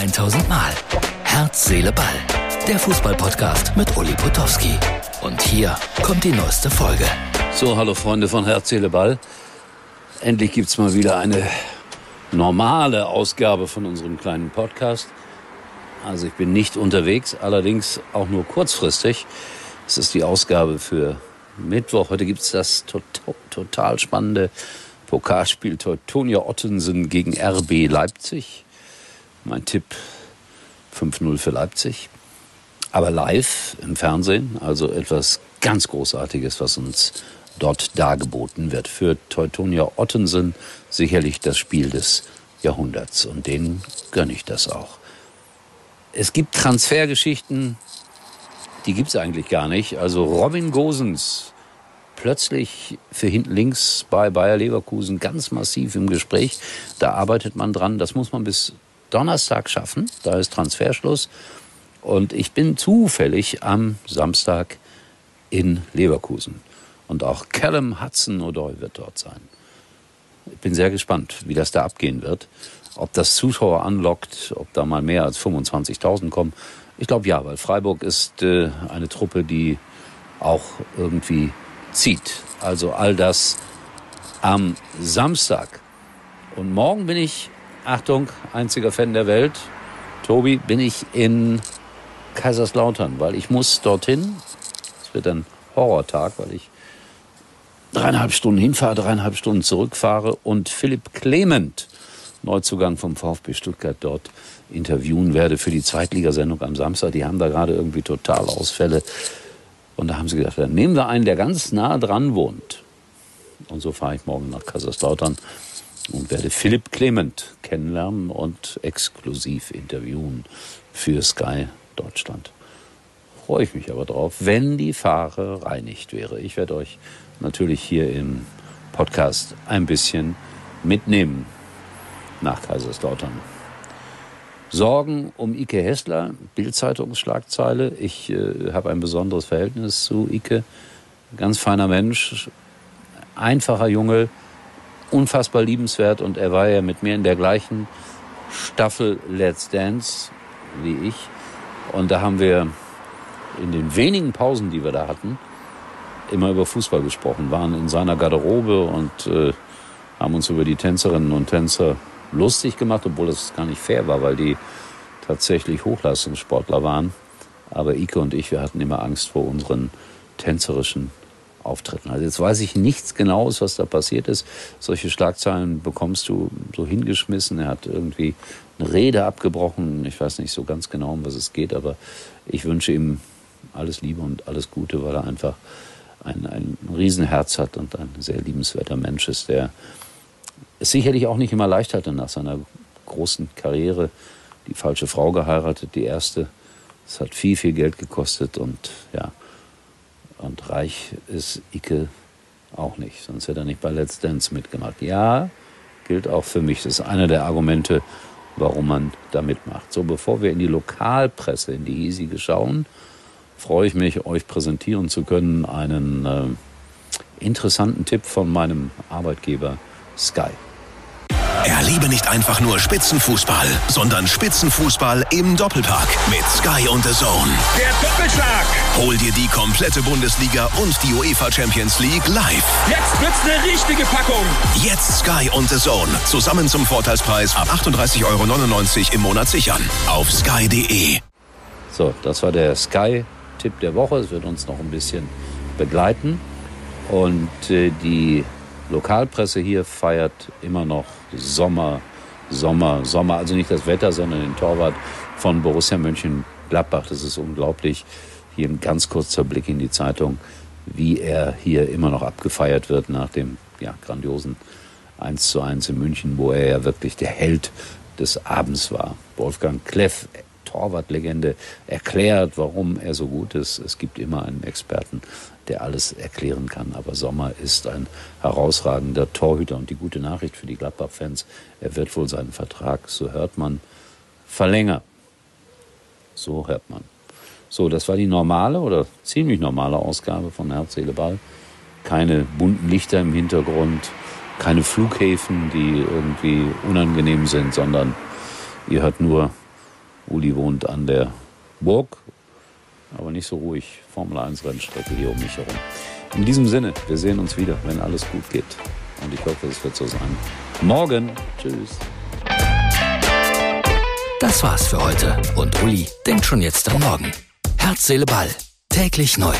1000 Mal. Herz, Seele, Ball. Der Fußballpodcast mit Uli Potowski. Und hier kommt die neueste Folge. So, hallo Freunde von Herz, Seele, Ball. Endlich gibt's mal wieder eine normale Ausgabe von unserem kleinen Podcast. Also ich bin nicht unterwegs, allerdings auch nur kurzfristig. Es ist die Ausgabe für Mittwoch. Heute gibt's das total, total spannende Pokalspiel Teutonia Ottensen gegen RB Leipzig. Mein Tipp 5-0 für Leipzig. Aber live im Fernsehen, also etwas ganz Großartiges, was uns dort dargeboten wird. Für Teutonia Ottensen sicherlich das Spiel des Jahrhunderts. Und denen gönne ich das auch. Es gibt Transfergeschichten, die gibt es eigentlich gar nicht. Also Robin Gosens plötzlich für hinten links bei Bayer Leverkusen ganz massiv im Gespräch. Da arbeitet man dran. Das muss man bis Donnerstag schaffen. Da ist Transferschluss. Und ich bin zufällig am Samstag in Leverkusen. Und auch Callum Hudson-Odoi wird dort sein. Ich bin sehr gespannt, wie das da abgehen wird. Ob das Zuschauer anlockt, ob da mal mehr als 25.000 kommen. Ich glaube ja, weil Freiburg ist äh, eine Truppe, die auch irgendwie zieht. Also all das am Samstag. Und morgen bin ich, Achtung, einziger Fan der Welt, Tobi, bin ich in Kaiserslautern, weil ich muss dorthin. Es wird ein Horrortag, weil ich dreieinhalb Stunden hinfahre, dreieinhalb Stunden zurückfahre und Philipp Clement, Neuzugang vom VfB Stuttgart, dort interviewen werde für die Zweitligasendung am Samstag. Die haben da gerade irgendwie total Ausfälle. Und da haben sie gedacht, dann nehmen wir einen, der ganz nah dran wohnt. Und so fahre ich morgen nach Kaiserslautern und werde Philipp Clement kennenlernen und exklusiv interviewen für Sky Deutschland. Freue ich mich aber drauf, wenn die Fahre reinigt wäre. Ich werde euch natürlich hier im Podcast ein bisschen mitnehmen nach Kaiserslautern. Sorgen um Ike Hessler, Bildzeitungsschlagzeile. Ich äh, habe ein besonderes Verhältnis zu Ike. Ganz feiner Mensch, einfacher Junge, unfassbar liebenswert und er war ja mit mir in der gleichen Staffel Let's Dance wie ich. Und da haben wir in den wenigen Pausen, die wir da hatten, immer über Fußball gesprochen, waren in seiner Garderobe und äh, haben uns über die Tänzerinnen und Tänzer lustig gemacht, obwohl das gar nicht fair war, weil die tatsächlich Hochleistungssportler waren. Aber Ike und ich, wir hatten immer Angst vor unseren tänzerischen Auftritten. Also jetzt weiß ich nichts Genaues, was da passiert ist. Solche Schlagzeilen bekommst du so hingeschmissen. Er hat irgendwie eine Rede abgebrochen. Ich weiß nicht so ganz genau, um was es geht, aber ich wünsche ihm alles Liebe und alles Gute, weil er einfach ein, ein Riesenherz hat und ein sehr liebenswerter Mensch ist, der es sicherlich auch nicht immer leicht hatte nach seiner großen Karriere. Die falsche Frau geheiratet, die erste. Es hat viel, viel Geld gekostet und ja, und reich ist Icke auch nicht, sonst hätte er nicht bei Let's Dance mitgemacht. Ja, gilt auch für mich. Das ist einer der Argumente, warum man da mitmacht. So, bevor wir in die Lokalpresse, in die hiesige schauen, freue ich mich, euch präsentieren zu können einen äh, interessanten Tipp von meinem Arbeitgeber Sky. Erlebe nicht einfach nur Spitzenfußball, sondern Spitzenfußball im Doppelpark mit Sky und The Zone. Der Doppelschlag! Hol dir die komplette Bundesliga und die UEFA Champions League live. Jetzt wird's eine richtige Packung. Jetzt Sky und The Zone. Zusammen zum Vorteilspreis ab 38,99 Euro im Monat sichern. Auf sky.de. So, das war der Sky-Tipp der Woche. Es wird uns noch ein bisschen begleiten. Und äh, die Lokalpresse hier feiert immer noch Sommer, Sommer, Sommer. Also nicht das Wetter, sondern den Torwart von Borussia Mönchengladbach. Das ist unglaublich. Hier ein ganz kurzer Blick in die Zeitung, wie er hier immer noch abgefeiert wird nach dem ja, grandiosen 1 zu 1 in München, wo er ja wirklich der Held des Abends war. Wolfgang Kleff, Torwartlegende, erklärt, warum er so gut ist. Es gibt immer einen Experten, der alles erklären kann. Aber Sommer ist ein herausragender Torhüter. Und die gute Nachricht für die Gladbach-Fans, er wird wohl seinen Vertrag, so hört man, verlängern. So hört man. So, das war die normale oder ziemlich normale Ausgabe von Herz, Seele, Ball. Keine bunten Lichter im Hintergrund, keine Flughäfen, die irgendwie unangenehm sind, sondern ihr hört nur Uli wohnt an der Burg, aber nicht so ruhig. Formel 1 Rennstrecke hier um mich herum. In diesem Sinne, wir sehen uns wieder, wenn alles gut geht. Und ich hoffe, es wird so sein. Morgen. Tschüss. Das war's für heute. Und Uli denkt schon jetzt an morgen. Herz, Seele, Ball. Täglich neu.